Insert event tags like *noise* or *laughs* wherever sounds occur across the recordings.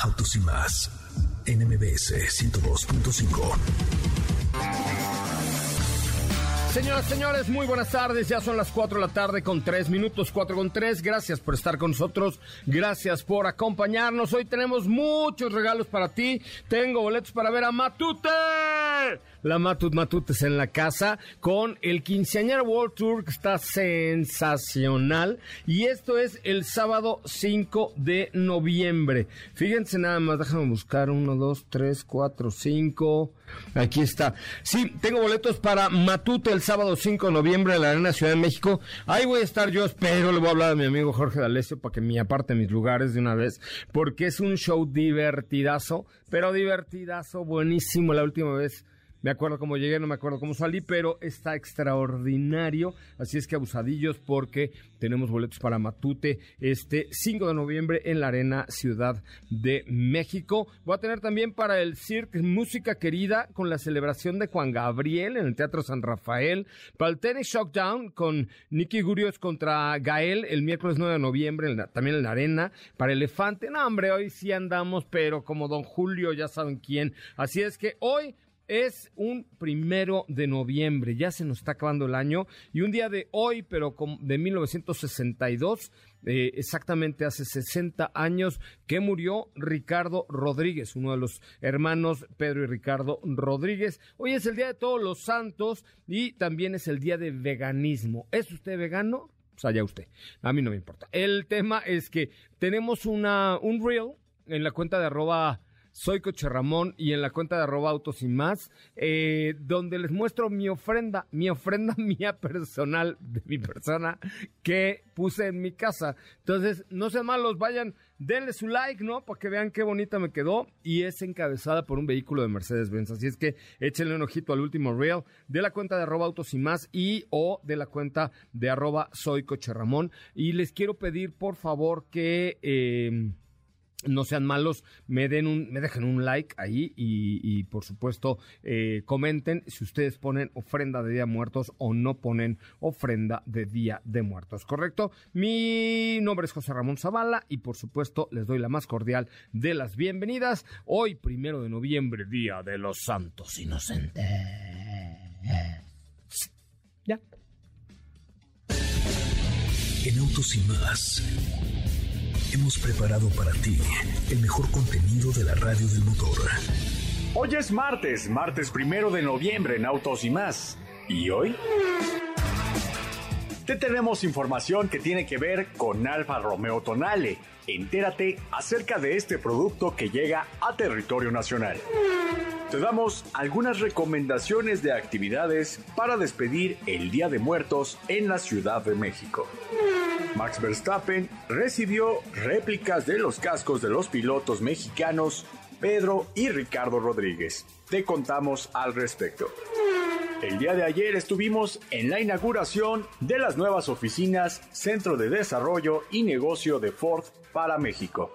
Autos y más en MBS 102.5. Señoras, señores, muy buenas tardes. Ya son las 4 de la tarde con 3 minutos, 4 con 3. Gracias por estar con nosotros. Gracias por acompañarnos. Hoy tenemos muchos regalos para ti. Tengo boletos para ver a Matute la Matut Matutes en la casa con el quinceañero World Tour que está sensacional y esto es el sábado 5 de noviembre. Fíjense nada más, déjame buscar 1, 2, 3, 4, 5. Aquí está. Sí, tengo boletos para Matute el sábado 5 de noviembre en la Arena Ciudad de México. Ahí voy a estar yo, espero, le voy a hablar a mi amigo Jorge D'Alessio para que me aparte mis lugares de una vez, porque es un show divertidazo, pero divertidazo, buenísimo la última vez me acuerdo cómo llegué, no me acuerdo cómo salí, pero está extraordinario. Así es que abusadillos porque tenemos boletos para Matute este 5 de noviembre en la Arena Ciudad de México. Voy a tener también para el Cirque Música Querida con la celebración de Juan Gabriel en el Teatro San Rafael. Para el Tennis Shockdown con Nicky Gurios contra Gael el miércoles 9 de noviembre también en la Arena. Para Elefante, no hombre, hoy sí andamos, pero como Don Julio ya saben quién. Así es que hoy es un primero de noviembre, ya se nos está acabando el año y un día de hoy, pero de 1962, eh, exactamente hace 60 años que murió Ricardo Rodríguez, uno de los hermanos Pedro y Ricardo Rodríguez. Hoy es el Día de Todos los Santos y también es el Día de Veganismo. ¿Es usted vegano? Pues allá usted. A mí no me importa. El tema es que tenemos una, un reel en la cuenta de arroba soy Coche Ramón y en la cuenta de arroba autos y más, eh, donde les muestro mi ofrenda, mi ofrenda *laughs* mía personal, de mi persona, que puse en mi casa. Entonces, no sean malos, vayan, denle su like, ¿no? Para que vean qué bonita me quedó. Y es encabezada por un vehículo de Mercedes-Benz. Así es que échenle un ojito al último reel de la cuenta de arroba autos y más y o de la cuenta de arroba soy Coche Ramón. Y les quiero pedir, por favor, que... Eh, no sean malos, me den un, me dejen un like ahí y, por supuesto eh, comenten si ustedes ponen ofrenda de Día de Muertos o no ponen ofrenda de Día de Muertos, ¿correcto? Mi nombre es José Ramón Zavala y por supuesto les doy la más cordial de las bienvenidas. Hoy, primero de noviembre, Día de los Santos Inocentes. Ya. En Autos y más hemos preparado para ti el mejor contenido de la radio del motor. Hoy es martes, martes primero de noviembre en Autos y más. ¿Y hoy? Te tenemos información que tiene que ver con Alfa Romeo Tonale. Entérate acerca de este producto que llega a territorio nacional. Te damos algunas recomendaciones de actividades para despedir el Día de Muertos en la Ciudad de México. Max Verstappen recibió réplicas de los cascos de los pilotos mexicanos Pedro y Ricardo Rodríguez. Te contamos al respecto. El día de ayer estuvimos en la inauguración de las nuevas oficinas Centro de Desarrollo y Negocio de Ford para México.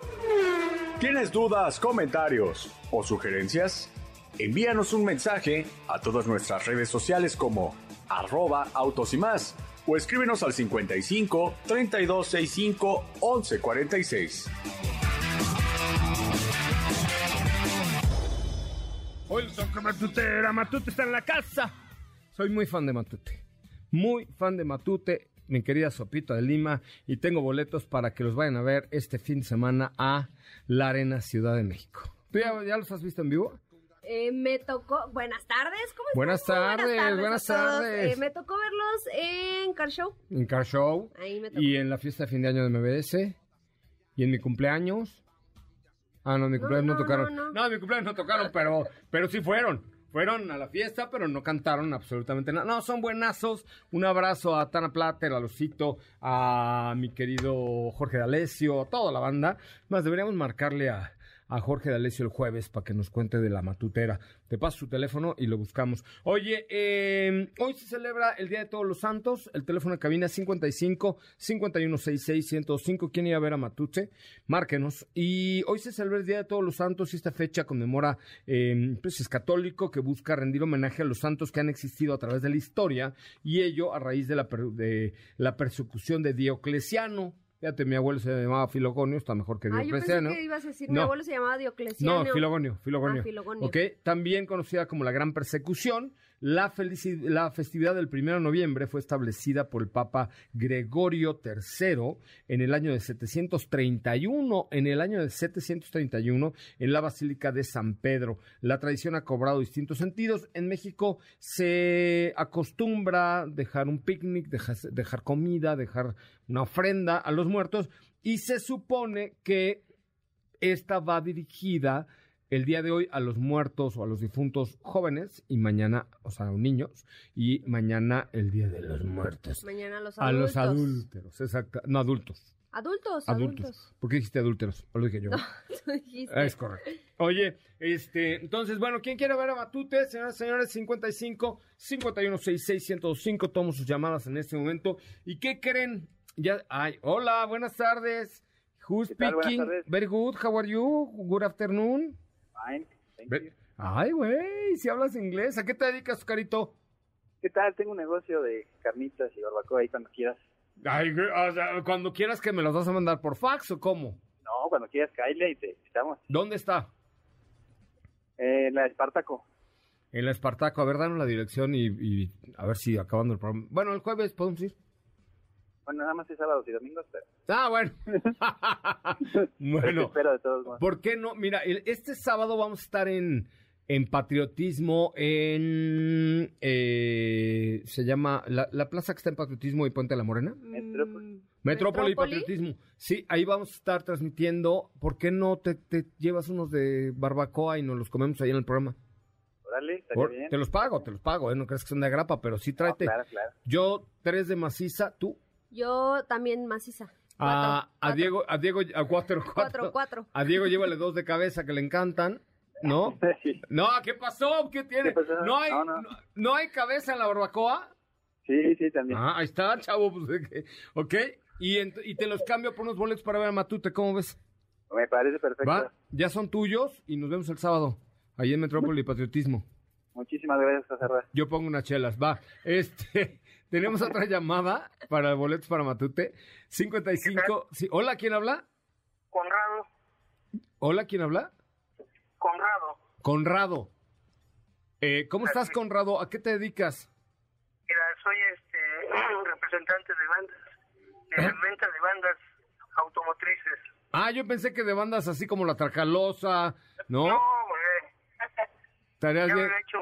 ¿Tienes dudas, comentarios o sugerencias? Envíanos un mensaje a todas nuestras redes sociales como arroba autos y más o escríbenos al 55 3265 1146. Hoy toca Matutera, Matute está en la casa. Soy muy fan de Matute. Muy fan de Matute, mi querida Sopita de Lima. Y tengo boletos para que los vayan a ver este fin de semana a la Arena Ciudad de México. ¿Tú ya los has visto en vivo? Eh, me tocó. Buenas tardes, ¿cómo están? Buenas tardes, buenas todos. tardes. Eh, me tocó verlos en Car Show. En Car Show. Ahí me tocó. Y en la fiesta de fin de año de MBS. Y en mi cumpleaños. Ah, no, en mi cumpleaños no, no, tocaron. no, No, no. en mi cumpleaños no tocaron, pero, pero sí fueron. Fueron a la fiesta, pero no cantaron absolutamente nada. No, son buenazos. Un abrazo a Tana Plater, a Lucito, a mi querido Jorge D'Alessio, a toda la banda. Más, deberíamos marcarle a, a Jorge D'Alessio el jueves para que nos cuente de la matutera. Te paso su teléfono y lo buscamos. Oye, eh, hoy se celebra el Día de Todos los Santos. El teléfono de cabina es 55 5166 105. ¿Quién iba a ver a Matute? Márquenos. Y hoy se celebra el Día de Todos los Santos y esta fecha conmemora, eh, pues es católico que busca rendir homenaje a los santos que han existido a través de la historia y ello a raíz de la, per- de la persecución de Diocleciano. Fíjate, mi abuelo se llamaba Filogonio, está mejor que Ah, yo pensé Diocleciano. que ibas a decir, mi No. abuelo se llamaba Diocleciano. No, Filogonio, Filogonio. Ah, Filogonio. Ok, también conocida como la Gran Persecución, la, la festividad del 1 de noviembre fue establecida por el Papa Gregorio III en el año de 731, en el año de 731, en la Basílica de San Pedro. La tradición ha cobrado distintos sentidos. En México se acostumbra dejar un picnic, dejar, dejar comida, dejar una ofrenda a los muertos y se supone que esta va dirigida el día de hoy a los muertos o a los difuntos jóvenes y mañana, o sea, niños, y mañana el día de los muertos. Mañana los A adultos. los adúlteros, exacto. No, adultos. Adultos, Adultos. adultos. ¿Por qué dijiste adúlteros? O lo dije yo. *laughs* Tú dijiste. Es correcto. Oye, este, entonces, bueno, ¿quién quiere ver a Matute? Señoras y señores, 55 5166 105. Tomo sus llamadas en este momento. ¿Y qué creen? Ya, ay, hola, buenas tardes. Who's ¿Qué tal? Buenas speaking? tardes. Very good. How are you? Good afternoon. Fine, thank Ve- you. Ay, güey, si hablas inglés, ¿a qué te dedicas, Carito? ¿Qué tal? Tengo un negocio de carnitas y barbacoa ahí cuando quieras. Ay, o sea, cuando quieras que me los vas a mandar por fax o cómo. No, cuando quieras, caile y te estamos. ¿Dónde está? Eh, la Espartaco. En la Espartaco. A ver, danos la dirección y, y a ver si acabando el programa. Bueno, el jueves podemos ir. Bueno, nada más es sábados y domingos, pero, Ah, bueno. *laughs* bueno, espero de todos modos. ¿por qué no? Mira, el- este sábado vamos a estar en, en Patriotismo, en... eh, se llama... La, la plaza que está en Patriotismo y Puente de la Morena. Metrópoli. Mm, Metrópoli y Patriotismo. Sí, ahí vamos a estar transmitiendo. ¿Por qué no te, te llevas unos de barbacoa y nos los comemos ahí en el programa? Órale, estaría Por- bien. te los pago, te los pago, ¿eh? No crees que son de grapa, pero sí No, tráete. claro, claro. Yo, tres de maciza, tú. Yo también maciza. A, Cuatro, a cuatro. Diego, a Diego, a cuatro, cuatro. Cuatro, cuatro. A Diego llévale dos de cabeza que le encantan, ¿no? Sí, No, ¿qué pasó? ¿Qué tiene? ¿Qué pasó? ¿No hay, No, no. no- no hay cabeza en la barbacoa? sí, sí, también. Ah, ahí está, chavo. Pues. ¿Ok? Y, ent- y te los cambio por unos boletos para ver a Matute, ¿cómo ves? Me parece perfecto. ¿Va? Ya son tuyos y nos vemos el sábado, ahí en Metrópoli y Patriotismo. Muchísimas gracias, José. Yo pongo unas chelas, va. Este, tenemos otra *laughs* llamada para boletos para Matute. 55. Sí. Hola, ¿quién habla? Conrado, Hola, ¿quién habla? Conrado, Conrado. Eh, ¿Cómo estás, Conrado? ¿A qué te dedicas? mira, soy este *clears throat* representante de bandas, de venta de bandas automotrices. Ah, yo pensé que de bandas así como La Tracalosa, ¿no? No, güey, Estarías ya me he hecho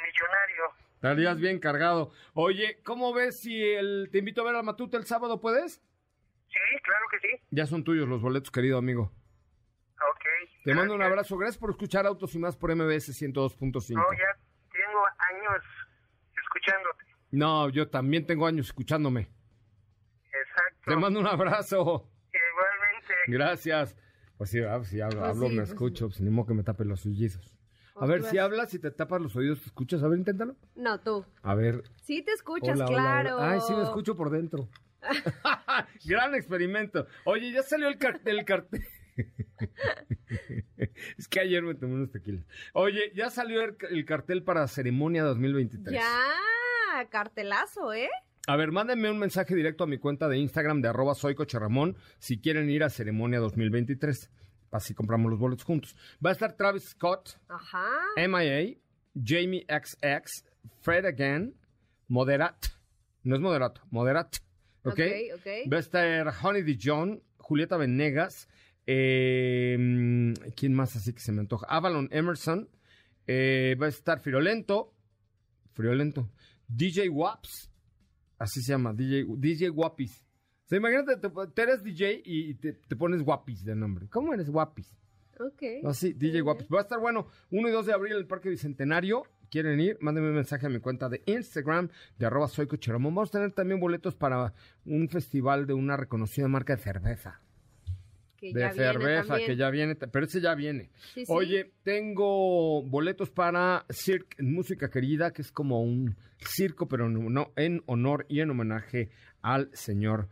millonario. Estarías bien cargado. Oye, ¿cómo ves si el, te invito a ver a Matute el sábado, puedes? Sí, claro que sí. Ya son tuyos los boletos, querido amigo. Ok. Te mando un abrazo. Gracias por escuchar Autos y Más por MBS 102.5. No, ya tengo años escuchándote. No, yo también tengo años escuchándome. Exacto. Te mando un abrazo. Igualmente. Gracias. Pues sí, ah, si hablo, Pues hablo, sí, me pues escucho, pues ni modo que me tape los oídos. A ver, si hablas y te tapas los oídos, ¿te escuchas? A ver, inténtalo. No, tú. A ver. Sí te escuchas, hola, claro. hola. Ay, sí me escucho por dentro. *laughs* *laughs* Gran experimento. Oye, ya salió el cartel. El cartel. *laughs* es que ayer me tomé unos tequilas. Oye, ya salió el, el cartel para ceremonia 2023. Ya, cartelazo, ¿eh? A ver, mándenme un mensaje directo a mi cuenta de Instagram de arroba soy Coche Ramón si quieren ir a ceremonia 2023. Así compramos los boletos juntos. Va a estar Travis Scott, Ajá. MIA, Jamie XX, Fred Again, Moderat. No es Moderato, Moderat. ¿Ok? Ok, ok. Va a estar Honey Dijon, Julieta Venegas, Eh, mm, ¿Quién más así que se me antoja? Avalon Emerson. Eh, va a estar Friolento. Friolento. DJ Waps. Así se llama. DJ, DJ. O sea, imagínate, te- tú eres DJ y te, te pones Guapis de nombre. ¿Cómo eres Guapis? Ok. Así, DJ Guapis. Va a estar bueno. 1 y 2 de abril en el Parque Bicentenario. ¿Quieren ir? Mándenme un mensaje a mi cuenta de Instagram de arroba soy cocheromón. Vamos a tener también boletos para un festival de una reconocida marca de cerveza. Que de ya viene cerveza, también. que ya viene, pero ese ya viene. Sí, sí. Oye, tengo boletos para Cirque Música Querida, que es como un circo, pero no, en honor y en homenaje al señor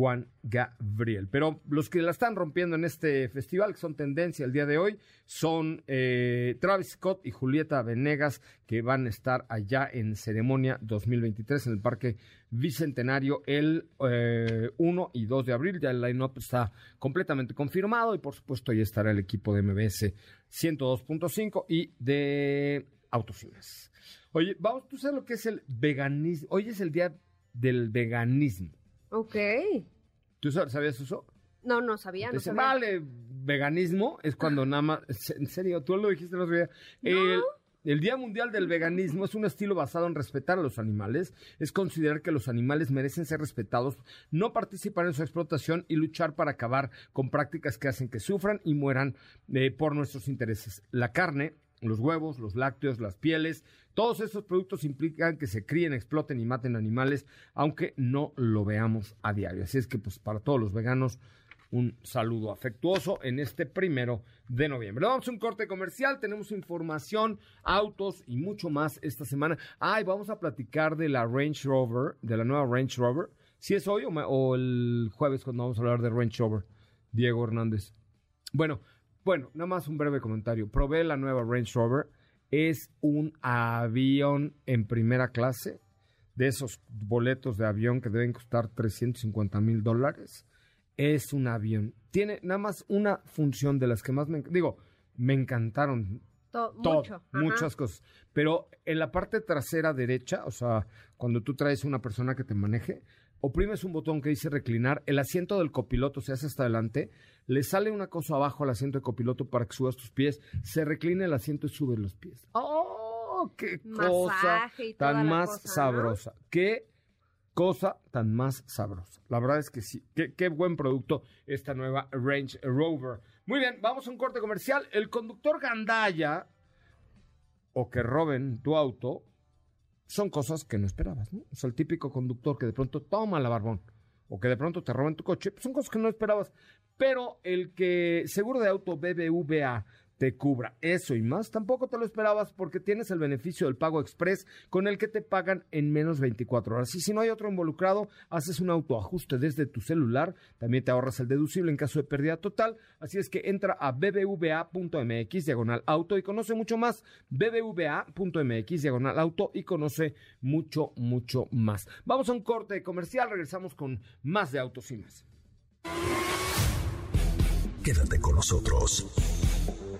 Juan Gabriel. Pero los que la están rompiendo en este festival, que son tendencia el día de hoy, son eh, Travis Scott y Julieta Venegas, que van a estar allá en ceremonia 2023 en el Parque Bicentenario el eh, 1 y 2 de abril. Ya el line-up está completamente confirmado y por supuesto ya estará el equipo de MBS 102.5 y de Autocines. Oye, vamos, ¿tú sabes lo que es el veganismo? Hoy es el día del veganismo. Ok. ¿Tú sab- sabías eso? No, no sabía, no Dice, sabía. vale, veganismo es cuando nada más... En serio, tú lo dijiste el otro día. El, el Día Mundial del Veganismo es un estilo basado en respetar a los animales, es considerar que los animales merecen ser respetados, no participar en su explotación y luchar para acabar con prácticas que hacen que sufran y mueran eh, por nuestros intereses. La carne, los huevos, los lácteos, las pieles, todos estos productos implican que se críen, exploten y maten animales, aunque no lo veamos a diario. Así es que, pues, para todos los veganos, un saludo afectuoso en este primero de noviembre. Vamos a un corte comercial, tenemos información, autos y mucho más esta semana. Ay, vamos a platicar de la Range Rover, de la nueva Range Rover. Si es hoy o, o el jueves cuando vamos a hablar de Range Rover, Diego Hernández. Bueno, bueno, nada más un breve comentario. Probé la nueva Range Rover. Es un avión en primera clase, de esos boletos de avión que deben costar 350 mil dólares. Es un avión. Tiene nada más una función de las que más me... Digo, me encantaron To- todo, mucho. ajá. muchas cosas. Pero en la parte trasera derecha, o sea, cuando tú traes una persona que te maneje, oprimes un botón que dice reclinar, el asiento del copiloto se hace hasta adelante, le sale una cosa abajo al asiento de copiloto para que subas tus pies, se reclina el asiento y sube los pies. ¡Oh! ¡Qué cosa tan más cosa, ¿no? sabrosa! ¡Qué cosa tan más sabrosa! La verdad es que sí, qué, qué buen producto esta nueva Range Rover. Muy bien, vamos a un corte comercial. El conductor Gandaya o que roben tu auto son cosas que no esperabas, ¿no? O sea, el típico conductor que de pronto toma la barbón o que de pronto te roben tu coche, pues son cosas que no esperabas. Pero el que seguro de auto BBVA te cubra eso y más, tampoco te lo esperabas porque tienes el beneficio del pago express con el que te pagan en menos 24 horas. Y si no hay otro involucrado, haces un autoajuste desde tu celular, también te ahorras el deducible en caso de pérdida total. Así es que entra a bbva.mx diagonal auto y conoce mucho más. bbva.mx diagonal auto y conoce mucho, mucho más. Vamos a un corte comercial, regresamos con más de autos y más. Quédate con nosotros.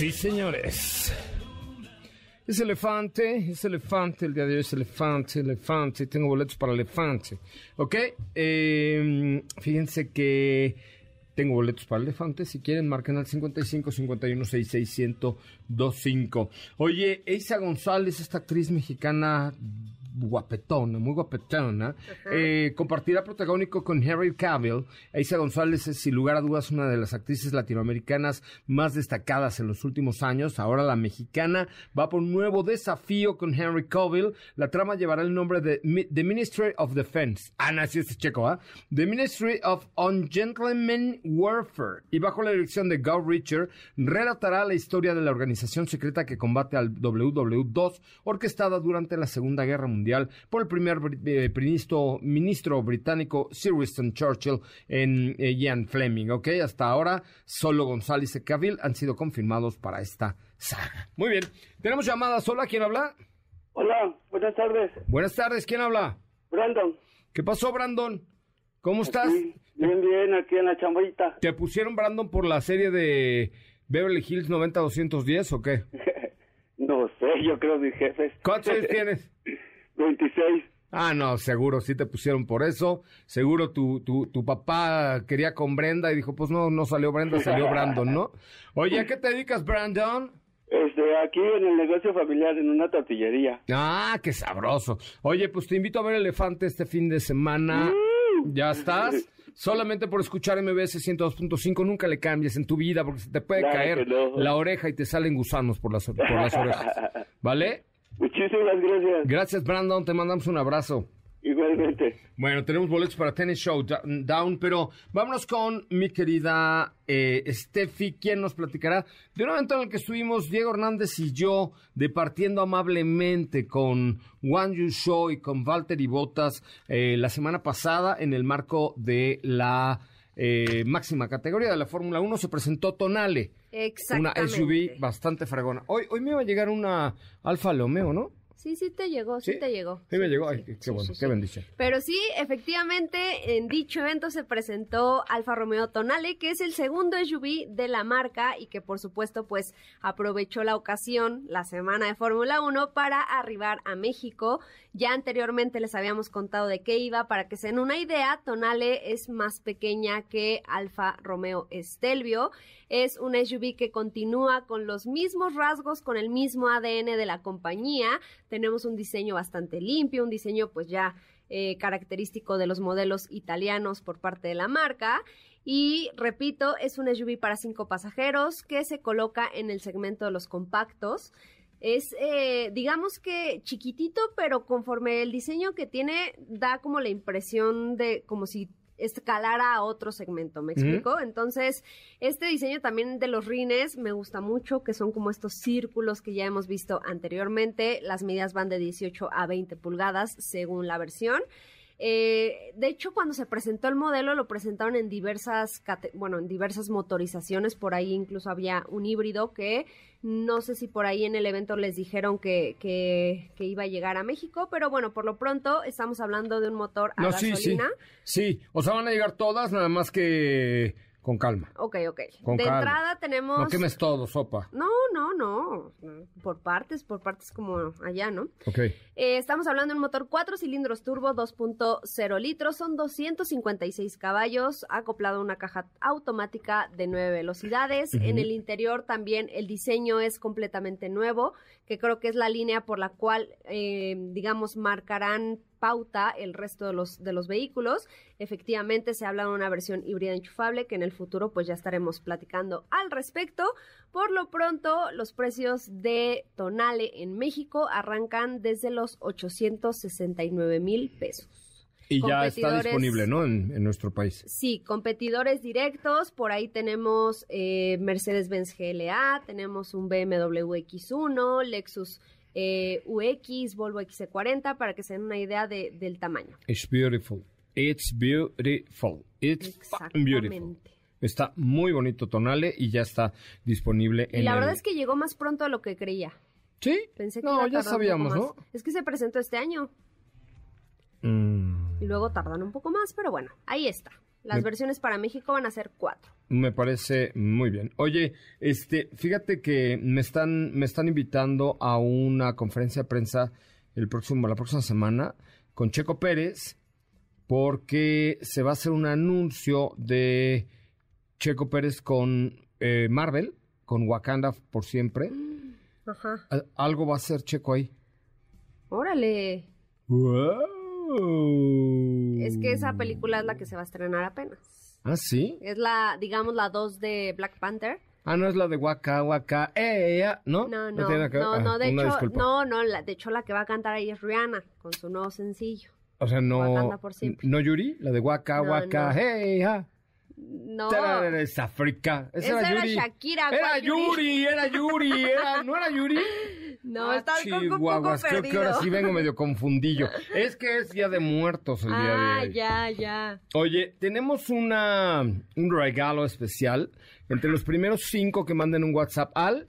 Sí, señores. Es elefante, es elefante, el día de hoy es elefante, elefante, tengo boletos para elefante. ¿Ok? Eh, fíjense que tengo boletos para elefante, si quieren marquen al 55 51 66 1025. Oye, Eisa González, esta actriz mexicana guapetona, muy guapetona, eh, compartirá protagónico con Harry Cavill. Eisa González es, sin lugar a dudas, una de las actrices latinoamericanas más destacadas en los últimos años. Ahora la mexicana va por un nuevo desafío con Henry Cavill. La trama llevará el nombre de The Ministry of Defense. Ah, no, sí, es checo, ¿ah? The Ministry of Ungentleman Warfare. Y bajo la dirección de Guy Richard, relatará la historia de la organización secreta que combate al WW2, orquestada durante la Segunda Guerra Mundial Mundial por el primer eh, ministro, ministro británico Sir Winston Churchill en eh, Ian Fleming, ¿ok? Hasta ahora, solo González y Cavill han sido confirmados para esta saga. Muy bien, tenemos llamadas. Hola, ¿quién habla? Hola, buenas tardes. Buenas tardes, ¿quién habla? Brandon. ¿Qué pasó, Brandon? ¿Cómo estás? Sí, bien, bien, aquí en la chambita. ¿Te pusieron, Brandon, por la serie de Beverly Hills 90210 o qué? *laughs* no sé, yo creo mis jefes. ¿Cuántos años *laughs* tienes? 26. Ah, no, seguro sí te pusieron por eso. Seguro tu, tu, tu papá quería con Brenda y dijo, pues no, no salió Brenda, salió Brandon, ¿no? Oye, ¿a qué te dedicas, Brandon? Este, aquí en el negocio familiar, en una tortillería. Ah, qué sabroso. Oye, pues te invito a ver Elefante este fin de semana. ¿Ya estás? Solamente por escuchar MBS 102.5 nunca le cambies en tu vida porque se te puede caer no. la oreja y te salen gusanos por las, por las orejas. *laughs* ¿Vale? Muchísimas gracias. Gracias, Brandon. Te mandamos un abrazo. Igualmente. Bueno, tenemos boletos para Tennis Show Down, pero vámonos con mi querida eh, Steffi, quien nos platicará de un evento en el que estuvimos Diego Hernández y yo departiendo amablemente con One You Show y con Valtteri Bottas eh, la semana pasada en el marco de la eh, máxima categoría de la Fórmula 1. Se presentó Tonale, una Exactamente. SUV bastante fregona. Hoy, hoy me iba a llegar una Alfa Romeo, ¿no? Sí, sí te llegó, sí, ¿Sí? te llegó. Sí me llegó. Ay, qué, sí, bueno, sí, qué bendición. Pero sí, efectivamente, en dicho evento se presentó Alfa Romeo Tonale, que es el segundo SUV de la marca y que por supuesto pues aprovechó la ocasión, la semana de Fórmula 1, para arribar a México. Ya anteriormente les habíamos contado de qué iba, para que se den una idea, Tonale es más pequeña que Alfa Romeo Stelvio. Es un SUV que continúa con los mismos rasgos, con el mismo ADN de la compañía. Tenemos un diseño bastante limpio, un diseño pues ya eh, característico de los modelos italianos por parte de la marca. Y repito, es un SUV para cinco pasajeros que se coloca en el segmento de los compactos. Es, eh, digamos que chiquitito, pero conforme el diseño que tiene, da como la impresión de como si escalara a otro segmento, ¿me explico? Entonces, este diseño también de los rines me gusta mucho, que son como estos círculos que ya hemos visto anteriormente. Las medidas van de 18 a 20 pulgadas según la versión. Eh, de hecho, cuando se presentó el modelo, lo presentaron en diversas, bueno, en diversas motorizaciones. Por ahí incluso había un híbrido que no sé si por ahí en el evento les dijeron que, que, que iba a llegar a México, pero bueno, por lo pronto estamos hablando de un motor a No, sí, sí. gasolina. Sí, o sea, van a llegar todas, nada más que con calma. Ok, ok. Con de calma. entrada tenemos... No quemes todo, sopa. No, no, no. Por partes, por partes como allá, ¿no? Ok. Eh, estamos hablando de un motor 4 cilindros turbo 2.0 litros, son 256 caballos, acoplado a una caja automática de 9 velocidades. En el interior también el diseño es completamente nuevo, que creo que es la línea por la cual, eh, digamos, marcarán pauta el resto de los, de los vehículos. Efectivamente, se habla de una versión híbrida enchufable que en el futuro pues ya estaremos platicando al respecto. Por lo pronto, los precios de Tonale en México arrancan desde los 869 mil pesos. Y ya está disponible, ¿no? En, en nuestro país. Sí, competidores directos, por ahí tenemos eh, Mercedes-Benz GLA, tenemos un BMW X1, Lexus eh, UX, Volvo XC40, para que se den una idea de- del tamaño. It's beautiful. It's beautiful. It's beautiful. Exactamente. Está muy bonito Tonale y ya está disponible Y en la el- verdad es que llegó más pronto de lo que creía. ¿Sí? Pensé que no, iba a ya sabíamos, ¿no? Es que se presentó este año Mm, y luego tardan un poco más, pero bueno, ahí está. Las Me- versiones para México van a ser cuatro. me parece muy bien. Oye, este, fíjate que me están, me están invitando a una conferencia de prensa el próximo, la próxima semana con Checo Pérez, porque se va a hacer un anuncio de Checo Pérez con eh, Marvel, con Wakanda por siempre. Ajá. Al- Algo va a hacer Checo ahí. Órale. Wow. Es que esa película es la que se va a estrenar apenas. ¿Ah, sí? Es la, digamos, la 2 de Black Panther. Ah, no es la de Waka Waka. Eh, ¿no? No, no, que no, Ah, no, de hecho, disculpa. no, no, la, de hecho la que va a cantar ahí es Rihanna con su nuevo sencillo. O sea, no. Por. ¿No Yuri? La de Waka No, Waka. no. Hey, ja. No, Es África. Esa, Esa era Yuri. Shakira, Era ¿cuál Yuri? Yuri, era Yuri. Era, ¿No era Yuri? *laughs* No, un poco Chihuahuas, creo que ahora sí vengo medio *laughs* confundillo. Es que es Día de Muertos el día Ah, de hoy. ya, ya. Oye, tenemos una, un regalo especial entre los primeros cinco que manden un WhatsApp al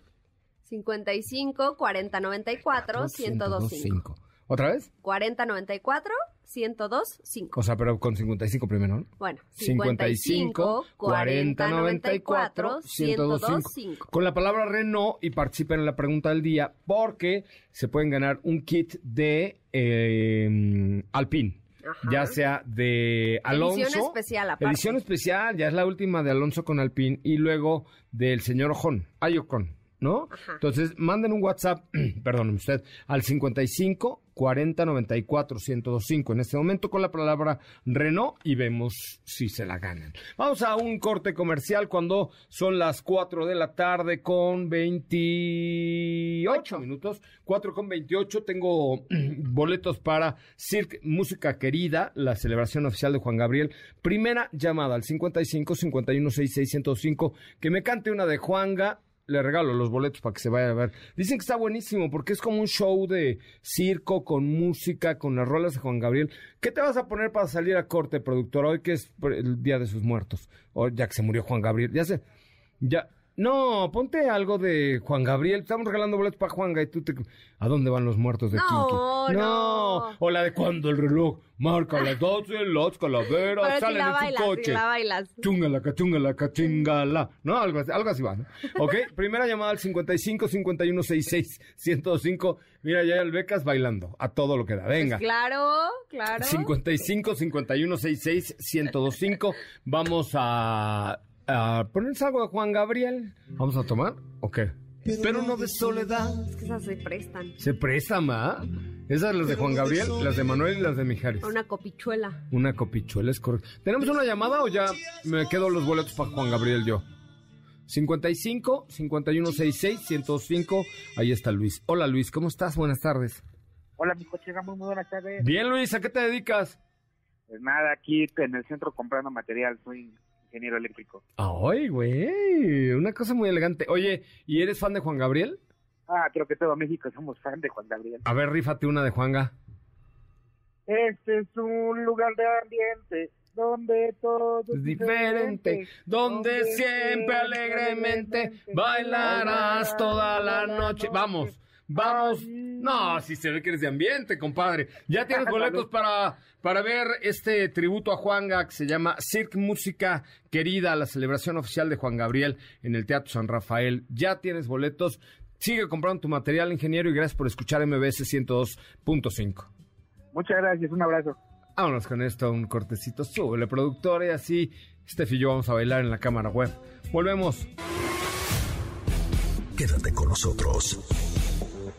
55 40 94 1025. ¿Otra vez? 40 94 1025. O sea, pero con 55 primero, ¿no? Bueno, 55 40 94 1025. Con la palabra Renault y participen en la pregunta del día porque se pueden ganar un kit de eh, Alpine. Ajá. Ya sea de Alonso. Edición especial, aparte. Edición especial, ya es la última de Alonso con Alpine y luego del señor Ojón, ay Ocon, ¿no? Ajá. Entonces, manden un WhatsApp, *clears throat* perdóneme usted, al 55 40 94 1025 en este momento con la palabra Renault y vemos si se la ganan. Vamos a un corte comercial cuando son las 4 de la tarde con 28 minutos. 4 con 28. Tengo *clears throat* boletos para Cirque Música Querida, la celebración oficial de Juan Gabriel. Primera llamada al 55 51 66 105. Que me cante una de Juanga le regalo los boletos para que se vaya a ver. Dicen que está buenísimo porque es como un show de circo con música, con las rolas de Juan Gabriel. ¿Qué te vas a poner para salir a corte, productor, hoy que es el Día de sus Muertos? O ya que se murió Juan Gabriel. Ya sé. Ya. No, ponte algo de Juan Gabriel. Estamos regalando boletos para Juanga y tú te... ¿A dónde van los muertos de No, Kinky? no. O la de cuando el reloj marca las *laughs* 12, las calaveras Pero si salen la en su bailas, coche. si la bailas. Chungala, cachungala, cachingala. No, algo así, algo así va, ¿no? Ok, *laughs* primera llamada al 55 51 66 105. Mira, ya el becas bailando a todo lo que da. Venga. Claro, claro. 55 51 66 1025. Vamos a, a ponerse algo de Juan Gabriel. ¿Vamos a tomar? ¿O qué? Pero no de soledad. Es que esas se prestan. Se presta, ma. Esas las de Juan Gabriel, las de Manuel y las de Mijares. Una copichuela. Una copichuela es correcto. ¿Tenemos una llamada o ya me quedo los boletos para Juan Gabriel yo? 55 5166 105. Ahí está Luis. Hola Luis, ¿cómo estás? Buenas tardes. Hola, mi coche, muy buenas tardes. Bien Luis, ¿a qué te dedicas? Pues nada, aquí en el centro comprando material, soy ingeniero eléctrico. Ay, güey, una cosa muy elegante. Oye, ¿y eres fan de Juan Gabriel? Ah, creo que todo México somos fan de Juan Gabriel. A ver, rífate una de Juanga. Este es un lugar de ambiente donde todo Es diferente, donde siempre alegremente bailarás toda la noche. Vamos, vamos. No, si se ve que eres de ambiente, compadre. Ya tienes *laughs* boletos para, para ver este tributo a Juanga que se llama Cirque Música Querida, la celebración oficial de Juan Gabriel en el Teatro San Rafael. Ya tienes boletos. Sigue comprando tu material, ingeniero, y gracias por escuchar MBS 102.5. Muchas gracias, un abrazo. Vámonos con esto, un cortecito. Súbele, productor, y así Steph y yo vamos a bailar en la cámara web. Volvemos. Quédate con nosotros.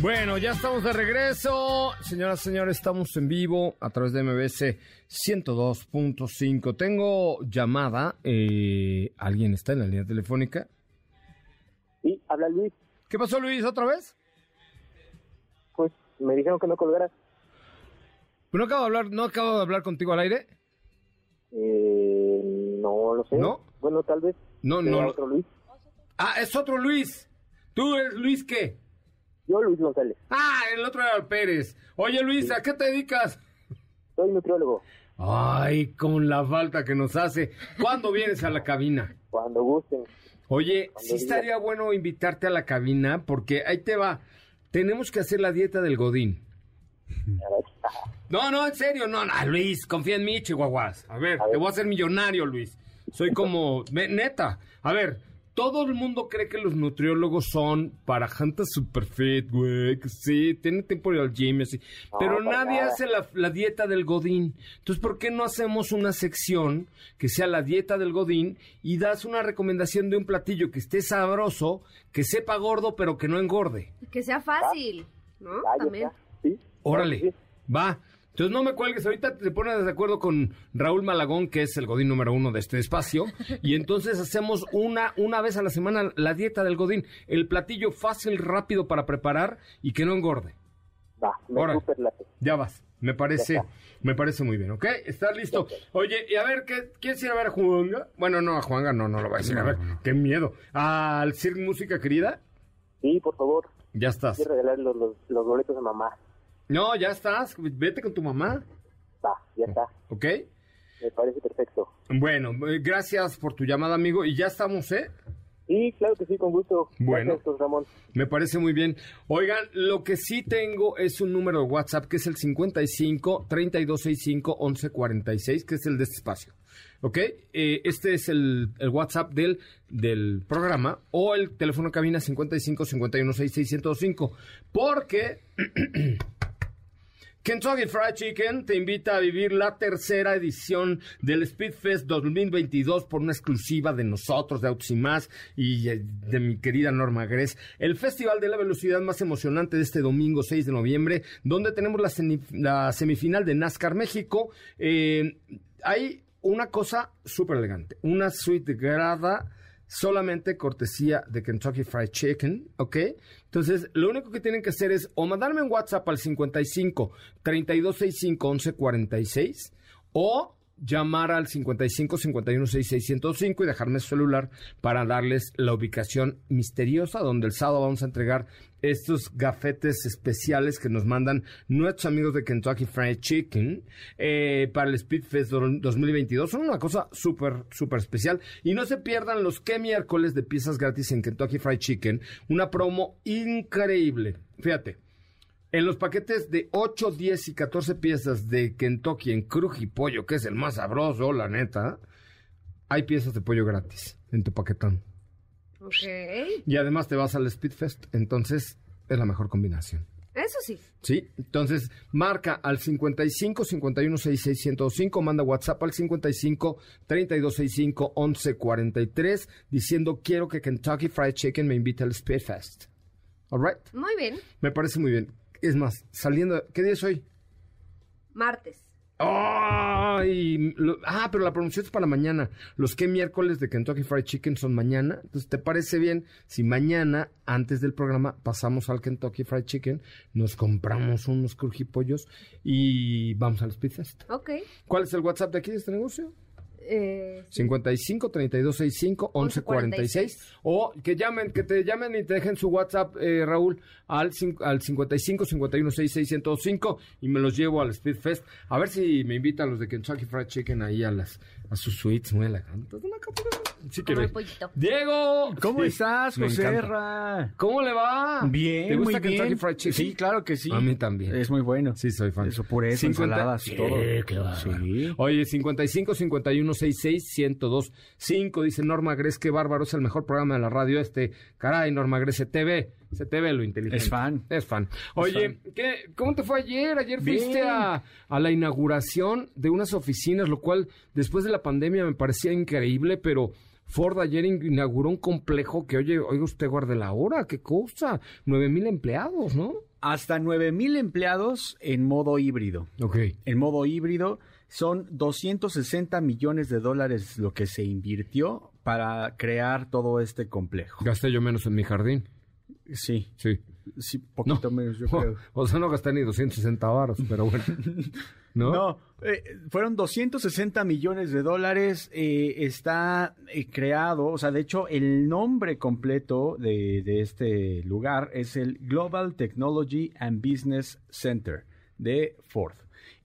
Bueno, ya estamos de regreso. Señoras y señores, estamos en vivo a través de MBS 102.5. Tengo llamada. eh, ¿Alguien está en la línea telefónica? Sí, habla Luis. ¿Qué pasó, Luis? ¿Otra vez? Pues me dijeron que no colgara. ¿No acabo de hablar, no acabo de hablar contigo al aire? Eh, no lo sé. ¿No? Bueno, tal vez. No, ¿Será no. otro Luis? Ah, es otro Luis. ¿Tú eres Luis qué? Yo, Luis González. Ah, el otro era Pérez. Oye, Luis, ¿a qué te dedicas? Soy nutriólogo. Ay, con la falta que nos hace. ¿Cuándo vienes a la cabina? Cuando gusten. Oye, Cuando sí estaría bueno invitarte a la cabina porque ahí te va. Tenemos que hacer la dieta del Godín. No, no, en serio, no, no, Luis, confía en mí, Chihuahuas. A ver, A ver. te voy a hacer millonario, Luis. Soy como, me- neta. A ver, todo el mundo cree que los nutriólogos son para gente super fit, güey, que sí, tienen tiempo de ir al gym y así. Pero nadie nada. hace la, la dieta del Godín. Entonces, ¿por qué no hacemos una sección que sea la dieta del Godín y das una recomendación de un platillo que esté sabroso, que sepa gordo, pero que no engorde? Que sea fácil, ¿no? También. Sí. Órale, va. Entonces no me cuelgues, ahorita te pones de acuerdo con Raúl Malagón, que es el Godín número uno de este espacio, y entonces hacemos una, una vez a la semana la dieta del Godín, el platillo fácil, rápido para preparar y que no engorde. Va, me late. Ya vas, me parece, me parece muy bien, ¿ok? ¿Estás listo? Oye, y a ver, ¿qué, ¿quieres ir a ver a Juanga? Bueno, no, a Juanga no, no lo voy a decir, a ver, qué miedo. ¿Al Cirque Música Querida? Sí, por favor. Ya estás. Quiero regalar los, los, los boletos a mamá. No, ya estás, vete con tu mamá, Va, ya está. ¿ok? Me parece perfecto. Bueno, eh, gracias por tu llamada, amigo. Y ya estamos, ¿eh? Sí, claro que sí, con gusto. Bueno. Gracias, Ramón. Me parece muy bien. Oigan, lo que sí tengo es un número de WhatsApp que es el 55 3265 1146, que es el de este espacio. ¿Ok? Eh, este es el, el WhatsApp del, del programa o el teléfono cabina 55 51 66 105. Porque *clears throat* Kentucky Fried Chicken te invita a vivir la tercera edición del Speedfest 2022 por una exclusiva de nosotros, de Autos y Más, y eh, de mi querida Norma Gres. El festival de la velocidad más emocionante de este domingo 6 de noviembre, donde tenemos la, semi- la semifinal de NASCAR México. Eh, hay una cosa súper elegante, una suite grada solamente cortesía de Kentucky Fried Chicken, ¿ok? Entonces, lo único que tienen que hacer es o mandarme un WhatsApp al 55 3265 1146 o llamar al 55 51 66 105 y dejarme su celular para darles la ubicación misteriosa donde el sábado vamos a entregar estos gafetes especiales que nos mandan nuestros amigos de Kentucky Fried Chicken eh, para el Speedfest do- 2022. Son una cosa súper, súper especial. Y no se pierdan los que miércoles de piezas gratis en Kentucky Fried Chicken. Una promo increíble. Fíjate. En los paquetes de 8, 10 y 14 piezas de Kentucky en Pollo, que es el más sabroso, la neta, hay piezas de pollo gratis en tu paquetón. Ok. Y además te vas al Speedfest, entonces es la mejor combinación. Eso sí. ¿Sí? Entonces, marca al 55 51 66 105, manda WhatsApp al 55 32 65 11 43 diciendo quiero que Kentucky Fried Chicken me invite al Speedfest. All right? Muy bien. Me parece muy bien. Es más, saliendo, ¿qué día es hoy? Martes. ¡Ay! Lo- ah, pero la promoción es para mañana. Los que miércoles de Kentucky Fried Chicken son mañana. Entonces, ¿te parece bien si mañana, antes del programa, pasamos al Kentucky Fried Chicken, nos compramos unos crujipollos y vamos al Speedfest? Ok. ¿Cuál es el WhatsApp de aquí de este negocio? Eh, 55 3265 1146 o que llamen, que te llamen y te dejen su WhatsApp, eh, Raúl, al, al 55 51 66 105 y me los llevo al Speedfest. A ver si me invitan los de Kentucky Fried Chicken ahí a las a sus suites muy elegantes. Sí quiero ir. Diego, ¿Cómo Sí, estás, José. Ra? ¿Cómo le va? Bien, ¿Te gusta muy Kentucky bien. Fried Chicken? Sí, claro que sí. A mí también. Es muy bueno. Sí, soy fan. Eso, pureza, 50 ensaladas, Sí, todo. qué bárbaro. Sí. Oye, 55 51 66 102 5 dice Norma Gres, qué bárbaro, es el mejor programa de la radio este. Caray, Norma Gres, se te ve, se te ve lo inteligente. Es fan. Es fan. Oye, ¿qué, ¿cómo te fue ayer? Ayer Bien. fuiste a, a la inauguración de unas oficinas, lo cual después de la pandemia me parecía increíble, pero Ford ayer in- inauguró un complejo que, oye, oiga usted, guarde la hora, qué cosa, nueve mil empleados, ¿no? Hasta 9000 empleados en modo híbrido. Ok. En modo híbrido son 260 millones de dólares lo que se invirtió para crear todo este complejo. Gasté yo menos en mi jardín. Sí, Sí. sí, poquito menos yo *laughs* creo. O sea, no gasté ni 260 varos, pero bueno. *laughs* ¿No? No, eh, fueron 260 millones de dólares. eh, está eh, creado, o sea, de hecho, el nombre completo de, de este lugar es el Global Technology and Business Center de Ford.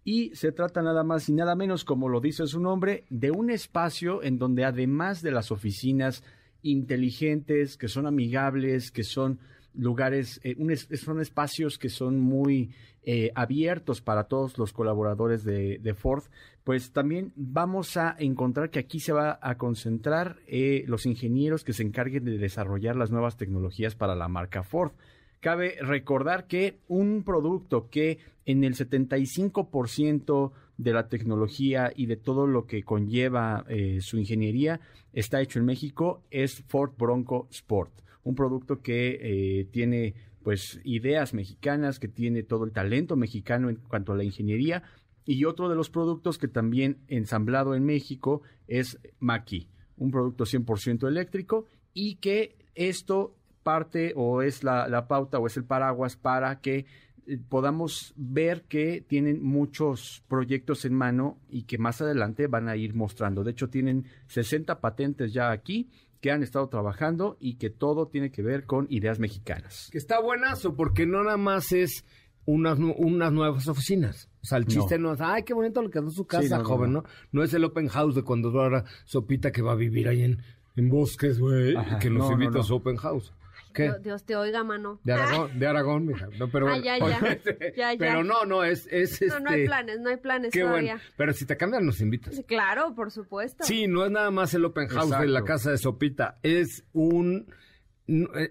Y se trata nada más y nada menos, como lo dice su nombre, de un espacio en donde además de las oficinas inteligentes, que son amigables, que son lugares, eh, un son espacios que son muy eh, abiertos para todos los colaboradores de, de Ford, pues también vamos a encontrar que aquí se va a concentrar eh, los ingenieros que se encarguen de desarrollar las nuevas tecnologías para la marca Ford. Cabe recordar que un producto que en el 75% de la tecnología y de todo lo que conlleva eh, su ingeniería está hecho en México es Ford Bronco Sport, un producto que eh, tiene pues ideas mexicanas, que tiene todo el talento mexicano en cuanto a la ingeniería. Y otro de los productos que también ensamblado en México es Maki, un producto 100% eléctrico y que esto parte o es la, la pauta o es el paraguas para que eh, podamos ver que tienen muchos proyectos en mano y que más adelante van a ir mostrando. De hecho, tienen 60 patentes ya aquí que han estado trabajando y que todo tiene que ver con ideas mexicanas. Que está buenazo, porque no nada más es unas, unas nuevas oficinas. O sea, el chiste no, es, ay, qué bonito lo quedó su casa, Sí, no, joven, no. no. no es el open house de cuando ahora Sopita que va a vivir ahí en, en Bosques, güey, que nos no, no, invita a su open house. ¿Qué? Dios, te oiga, mano. De Aragón, de Aragón, mija. No, pero, Ah, ya, ya. *laughs* Ya, ya. pero no, no, es, es No, no hay este, planes, no hay planes Qué todavía. bueno. Pero si te cambian, nos invitas. Claro, por supuesto. Sí, no es nada más el open house de la Exacto. casa de Sopita, es un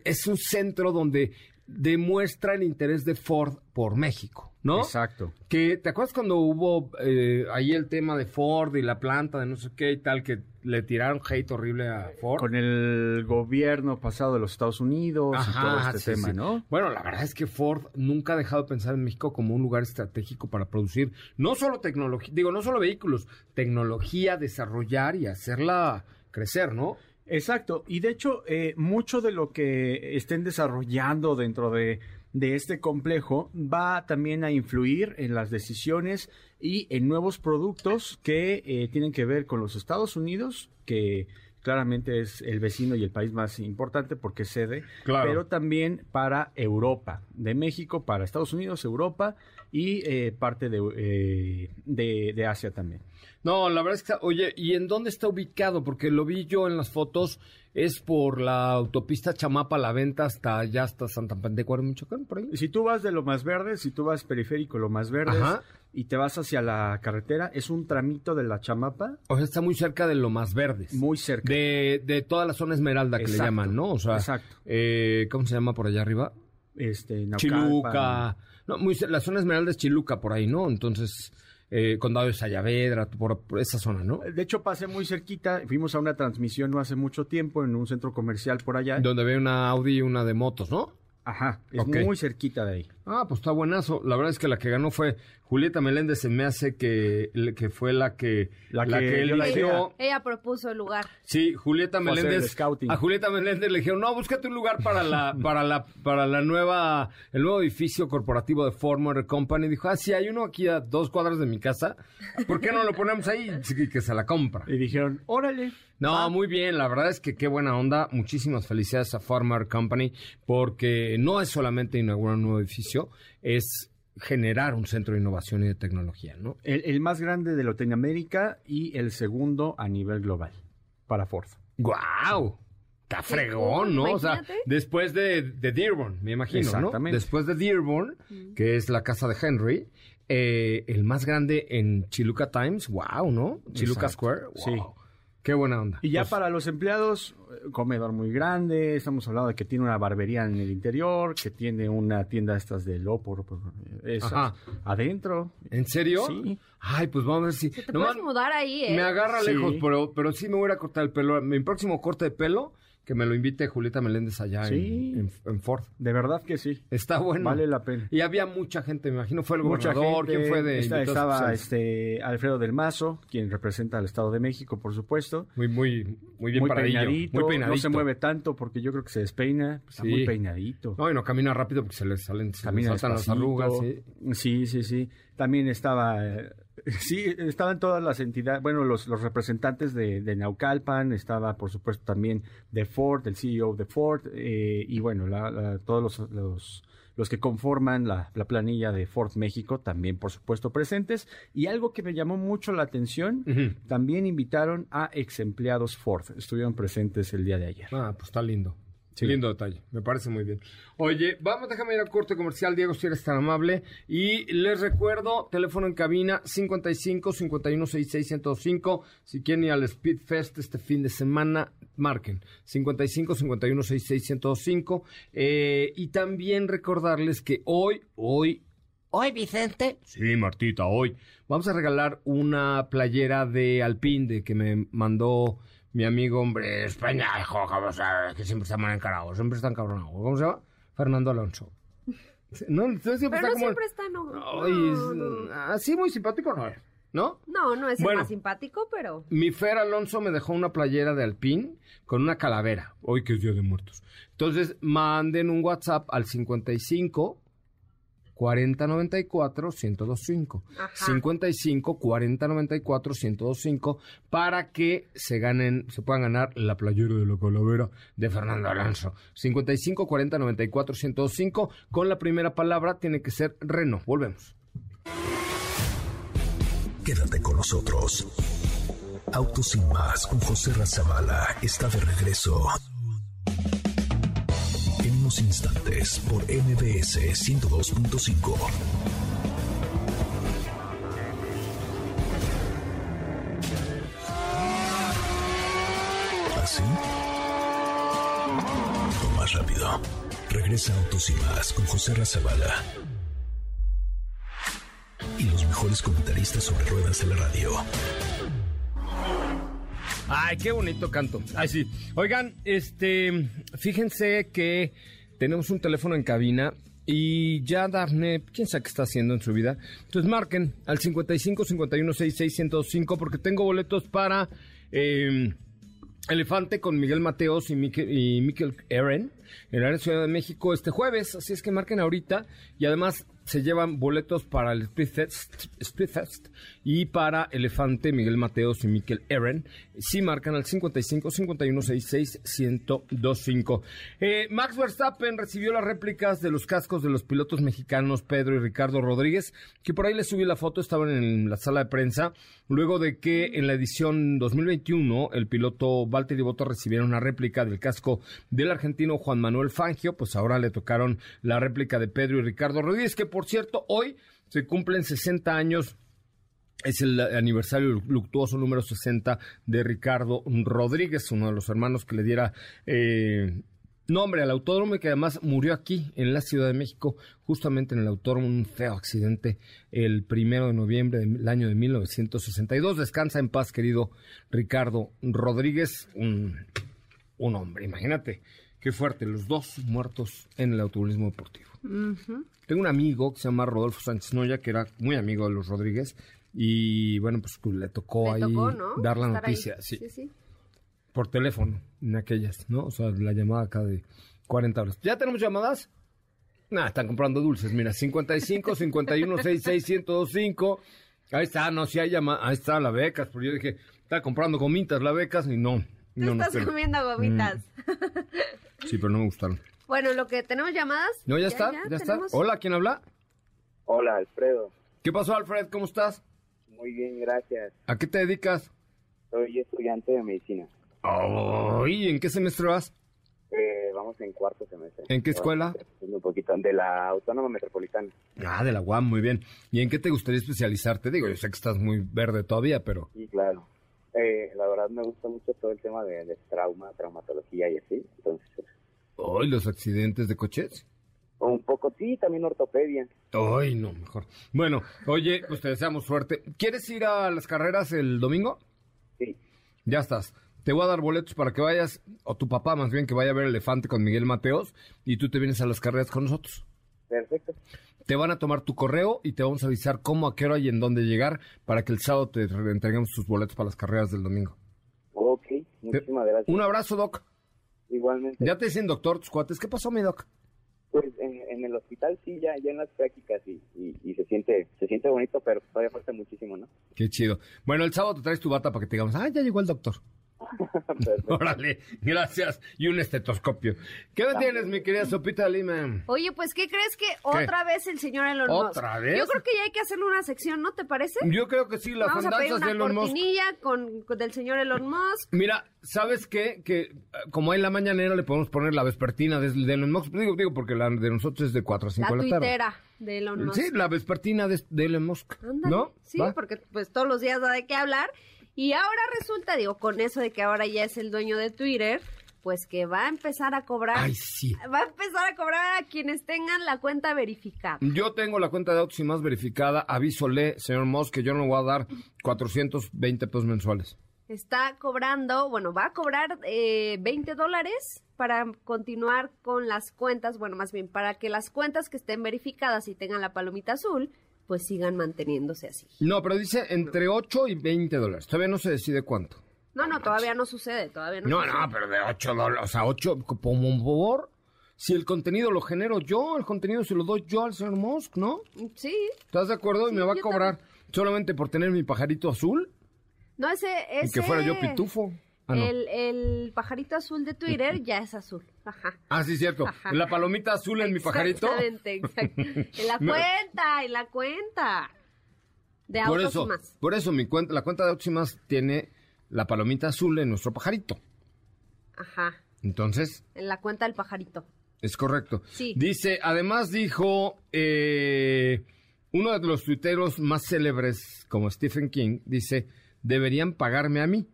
es un centro donde demuestra el interés de Ford por México, ¿no? Exacto. Que te acuerdas cuando hubo eh, ahí el tema de Ford y la planta de no sé qué y tal que le tiraron hate horrible a Ford. Con el gobierno pasado de los Estados Unidos y todo este sí, tema, sí. ¿no? Bueno, la verdad es que Ford nunca ha dejado de pensar en México como un lugar estratégico para producir no solo tecnología, digo, no solo vehículos, tecnología, desarrollar y hacerla crecer, ¿no? Exacto, y de hecho, eh, mucho de lo que estén desarrollando dentro de, de este complejo va también a influir en las decisiones y en nuevos productos que eh, tienen que ver con los Estados Unidos, que claramente es el vecino y el país más importante porque es sede, Claro. pero también para Europa, de México para Estados Unidos, Europa y eh, parte de, eh, de, de Asia también. No, la verdad es que, oye, ¿y en dónde está ubicado? Porque lo vi yo en las fotos, es por la autopista Chamapa La Venta hasta allá, hasta Santa Pantecuaro, Michoacán, por ahí. Si tú vas de lo más verde, si tú vas periférico lo más verde Ajá. y te vas hacia la carretera, es un tramito de la chamapa O sea, está muy cerca de lo más verdes. muy cerca. De, de toda la zona esmeralda que le llaman, ¿no? O sea, exacto. eh, ¿cómo se llama por allá arriba? este, Naucalpan. Chiluca. No, muy, la zona esmeralda es Chiluca por ahí, ¿no? Entonces, eh, Condado de Sayavedra, por, por esa zona, ¿no? De hecho, pasé muy cerquita. Fuimos a una transmisión no hace mucho tiempo en un centro comercial por allá. Donde ve una Audi y una de motos, ¿no? Ajá, es muy cerquita de ahí. Ah, pues está buenazo. La verdad es que la que ganó fue Julieta Meléndez. Se me hace que, que fue la que, La que eligió. Ella propuso el lugar. Sí, Julieta Fue Meléndez. A Julieta Meléndez le dijeron, no, búscate un lugar para la, *laughs* para la, para la nueva, el nuevo edificio corporativo de Ford Motor Company. Dijo, ah, sí, hay uno aquí a dos cuadras de mi casa. ¿Por qué no lo ponemos ahí? Sí, que se la compra. Y dijeron, órale. No, muy bien, la verdad es que qué buena onda. Muchísimas felicidades a Farmer Company porque no es solamente inaugurar un nuevo edificio, es generar un centro de innovación y de tecnología, ¿no? El, el más grande de Latinoamérica y el segundo a nivel global para Ford. ¡Guau! Está fregón, ¿no? O sea, después de, de Dearborn, me imagino, ¿no? Exactamente. Después de Dearborn, que es la casa de Henry, eh, el más grande en Chiluca Times, wow, ¿no? Chiluca Exacto. Square, Sí. Qué buena onda. Y ya Pues, para los empleados, comedor muy grande, estamos hablando de que tiene una barbería en el interior, que tiene una tienda estas de Lopo, esas, Ajá. adentro. ¿En serio? Sí. Ay, pues vamos a ver si... Te puedes mudar ahí, ¿eh? Me agarra Sí. lejos, pero, pero sí me voy a cortar el pelo. Mi próximo corte de pelo, que me lo invite Julieta Meléndez allá en- Sí. en, en Ford. De verdad que sí. Está bueno. Vale la pena. Y había mucha gente, me imagino, fue el Mucha gobernador, gente, ¿quién fue de esta- estaba especiales? este Alfredo del Mazo, quien representa al Estado de México, por supuesto. Muy, muy, muy bien muy peinadito, muy peinadito. no se mueve tanto porque yo creo que se despeina, está Sí. muy peinadito. No, y no camina rápido porque se le salen, se le las arrugas. ¿sí? Sí, sí, sí. También estaba, eh, sí, estaban todas las entidades, bueno, los, los representantes de, de Naucalpan, estaba por supuesto también de Ford, el CEO de Ford, eh, y bueno, la- la- todos los, los, los que conforman la, la planilla de Ford México también por supuesto presentes. Y algo que me llamó mucho la atención, también invitaron a ex empleados Ford, estuvieron presentes el día de ayer. Ah, pues está lindo. Lindo detalle, me parece muy bien. Oye, vamos, déjame ir al corte comercial, Diego, si eres tan amable. Y les recuerdo, teléfono en cabina 55 51 66 105. Si quieren ir al Speed Fest este fin de semana, marquen 55 51 66 105. Eh, y también recordarles que hoy, hoy, Hoy, Vicente. Sí, Martita, hoy vamos a regalar una playera de Alpine de que me mandó mi amigo, hombre, España, hijo, ¿cómo sabes? Que siempre están encarados, siempre están cabronados. ¿Cómo se llama? Fernando Alonso. *laughs* No, entonces siempre Pero está como... siempre está, no. Ay, no, es- así muy simpático no es, ¿no? No, no es el Bueno. más simpático, pero. Mi Fer Alonso me dejó una playera de Alpine con una calavera. Hoy que es Día de Muertos. Entonces, manden un WhatsApp al 55 40 94 1025. Ajá. 55 40 94 1025 para que se ganen, se puedan ganar la playera de la calavera de Fernando Alonso. 55 40 94 1025 con la primera palabra tiene que ser Reno. Volvemos. Quédate con nosotros. Autos sin más con José Razabala está de regreso. Instantes por MBS 102.5. ¿Así? O más rápido. Regresa Autos sin más con José Razabala. Y los mejores comentaristas sobre ruedas en la radio. Ay, qué bonito canto. Ay, sí. Oigan, este, fíjense que tenemos un teléfono en cabina y ya Daphne, quién sabe qué está haciendo en su vida. Entonces marquen al 55 51 66 105 porque tengo boletos para eh, Elefante con Miguel Mateos y Miquel, y Miquel Eren en la Ciudad de México este jueves. Así es que marquen ahorita y además se llevan boletos para el Speed Fest, Speed Fest y para Elefante, Miguel Mateos y Miquel Eren. Si marcan al 55 51 66 1025. Eh, Max Verstappen recibió las réplicas de los cascos de los pilotos mexicanos Pedro y Ricardo Rodríguez, que por ahí les subí la foto, estaban en la sala de prensa, luego de que en la edición 2021 el piloto Valtteri Bottas recibiera una réplica del casco del argentino Juan Manuel Fangio, pues ahora le tocaron la réplica de Pedro y Ricardo Rodríguez, que por cierto hoy se cumplen 60 años es el aniversario luctuoso número 60 de Ricardo Rodríguez, uno de los hermanos que le diera eh, nombre al autódromo y que además murió aquí en la Ciudad de México, justamente en el autódromo, un feo accidente el primero de noviembre del año de 1962. Descansa en paz, querido Ricardo Rodríguez, un, un hombre, imagínate. Qué fuerte, los dos muertos en el automovilismo deportivo. Ujú. Tengo un amigo que se llama Rodolfo Sánchez Noya, que era muy amigo de los Rodríguez, y bueno, pues le tocó Le ahí tocó, ¿no? dar la Estar noticia, sí, Sí, sí. por teléfono, en aquellas, ¿no? O sea, la llamada acá de 40 horas. ¿Ya tenemos llamadas? Nada, están comprando dulces, mira, 55 51 66 1025. Ahí está, no, si hay llamadas, ahí está la becas, pero yo dije, está comprando gomitas la becas y no. Tú no, no estás comiendo gomitas. Mm, *laughs* sí, pero no me gustaron. Bueno, lo que tenemos llamadas. No, ya, está, ya, está. tenemos. Hola, ¿quién habla? Hola, Alfredo. ¿Qué pasó, Alfred? ¿Cómo estás? Muy bien, gracias. ¿A qué te dedicas? Soy estudiante de medicina. Ay, ¿en qué semestre vas? Eh, vamos en cuarto semestre. ¿En qué escuela? Un poquito de la Autónoma Metropolitana. Ah, de la UAM, muy bien. ¿Y en qué te gustaría especializarte? Digo, yo sé que estás muy verde todavía, pero... Y claro, eh, la verdad me gusta mucho todo el tema de, de trauma, traumatología y así. Entonces, Ay, los accidentes de coches. un poco, sí, también ortopedia. Ay, no, mejor. Bueno, oye, pues te deseamos suerte. ¿Quieres ir a las carreras el domingo? Sí. Ya estás. Te voy a dar boletos para que vayas, o tu papá más bien, que vaya a ver Elefante con Miguel Mateos, y tú te vienes a las carreras con nosotros. Perfecto. Te van a tomar tu correo y te vamos a avisar cómo, a qué hora y en dónde llegar para que el sábado te entreguemos tus boletos para las carreras del domingo. Ok, muchísimas gracias. Un abrazo, Doc. Igualmente. Ya te dicen doctor tus cuates. ¿Qué pasó, mi Doc? Pues en, en el hospital sí, ya, ya en las prácticas y, y, y se siente se siente bonito, pero todavía falta muchísimo, ¿no? Qué chido. Bueno, el sábado te traes tu bata para que te digamos, ah, ya llegó el doctor. *laughs* Órale, gracias. Y un estetoscopio. ¿Qué me tienes, mi querida Sopita Lima? Oye, pues, ¿qué crees que otra vez el señor Elon Musk? ¿Otra vez? Yo creo que ya hay que hacerle una sección, ¿no te parece? Yo creo que sí, las Vamos a pedir una de Elon Musk. cortinilla con, con del señor Elon Musk. Mira, ¿sabes qué? Que eh, como hay la mañanera le podemos poner la vespertina de, de Elon Musk. Digo, digo, porque la de nosotros es de 4 a 5 La de la tarde. tuitera de Elon Musk. Sí, la vespertina de, de Elon Musk. Ándale. ¿No? Sí, ¿Va? porque pues todos los días da de qué hablar. Y ahora resulta, digo, con eso de que ahora ya es el dueño de Twitter, pues que va a empezar a cobrar. Ay, sí. Va a empezar a cobrar a quienes tengan la cuenta verificada. Yo tengo la cuenta de autos y más verificada. Avísole, señor Musk, que yo no voy a dar 420 pesos mensuales. Está cobrando, bueno, va a cobrar eh, 20 dólares para continuar con las cuentas, bueno, más bien para que las cuentas que estén verificadas y tengan la palomita azul, pues sigan manteniéndose así. No, pero dice entre 8 y 20 dólares. Todavía no se decide cuánto. No, no, todavía no sucede, todavía no. No, sucede. no, pero de 8 dólares. O sea, 8, por favor. Si el contenido lo genero yo, el contenido se lo doy yo al señor Musk, ¿no? Sí. ¿Estás de acuerdo? y me va a cobrar solamente por tener mi pajarito azul No, ese, ese... y que fuera yo pitufo. Ah, no. El, el pajarito azul de Twitter ya es azul. Ajá. Ah, sí, cierto. Ajá. La palomita azul en mi pajarito. Exactamente, exacto. En la *laughs* cuenta, en la cuenta. De Por autos eso, y más. por eso mi cuenta, la cuenta de autos y más tiene la palomita azul en nuestro pajarito. Ajá. Entonces, En la cuenta del pajarito. es correcto. Sí. Dice, además dijo eh, uno de los tuiteros más célebres como Stephen King, dice, deberían pagarme a mí.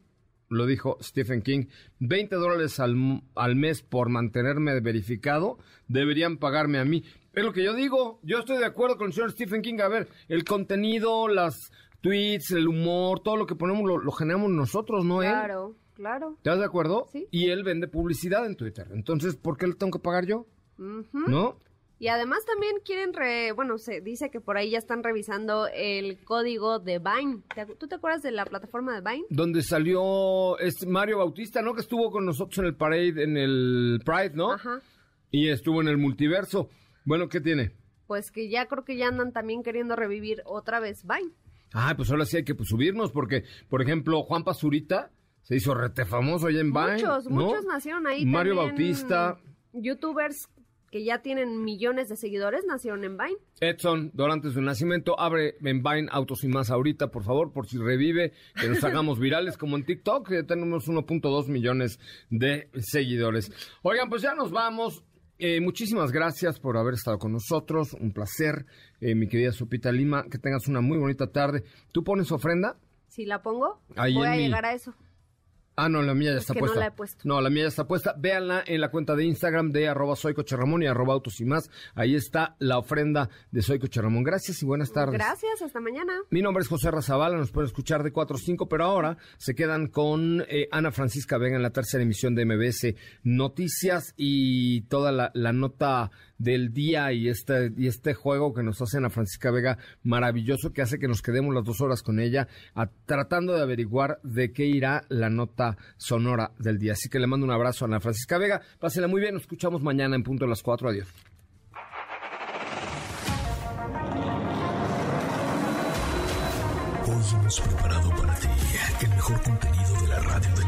Lo dijo Stephen King. 20 dólares al, al mes por mantenerme verificado, deberían pagarme a mí. Es lo que yo digo. Yo estoy de acuerdo con el señor Stephen King. A ver, el contenido, las tweets, el humor, todo lo que ponemos lo, lo generamos nosotros, no él. Claro, claro. ¿Estás de acuerdo? Sí. Y él vende publicidad en Twitter. Entonces, ¿por qué le tengo que pagar yo? ¿No? Y además también quieren, re, bueno, se dice que por ahí ya están revisando el código de Vine. ¿Te acu- ¿Tú te acuerdas de la plataforma de Vine? Donde salió este Mario Bautista, ¿no? Que estuvo con nosotros en el Parade, en el Pride, ¿no? Ajá. Y estuvo en el multiverso. Bueno, ¿qué tiene? Pues que ya creo que ya andan también queriendo revivir otra vez Vine. Ah, pues ahora sí hay que pues, subirnos, porque, por ejemplo, Juan Pazurita se hizo rete famoso allá en Vine. Muchos, ¿no? muchos nacieron ahí. Mario también. Bautista, Youtubers que ya tienen millones de seguidores nacieron en Vine. Edson, Dorantes de Nacimiento, abre en Vine Autos y Más ahorita, por favor, por si revive, que nos *laughs* hagamos virales como en TikTok, que tenemos 1.2 millones de seguidores. Oigan, pues ya nos vamos. Eh, muchísimas gracias por haber estado con nosotros. Un placer, eh, mi querida Sopita Lima. Que tengas una muy bonita tarde. ¿Tú pones ofrenda? Si la pongo, Ahí voy a mi- llegar a eso. Ah, no, la mía ya Es está que no puesta. la he puesto. No, la mía ya está puesta. Véanla en la cuenta de Instagram de arroba y arroba autos y más. Ahí está la ofrenda de Soy Coche Ramón. Gracias y buenas tardes. Gracias, hasta mañana. Mi nombre es José Razabala, nos pueden escuchar de 4 a 5, pero ahora se quedan con eh, Ana Francisca Vega en la tercera emisión de MBS Noticias y toda la, la nota del día y este, y este juego que nos hace Ana Francisca Vega maravilloso que hace que nos quedemos las dos horas con ella a- tratando de averiguar de qué irá la nota sonora del día. Así que le mando un abrazo a Ana Francisca Vega. Pásela muy bien, nos escuchamos mañana en punto de las 4. Adiós. Hoy hemos preparado para ti el mejor contenido de la radio del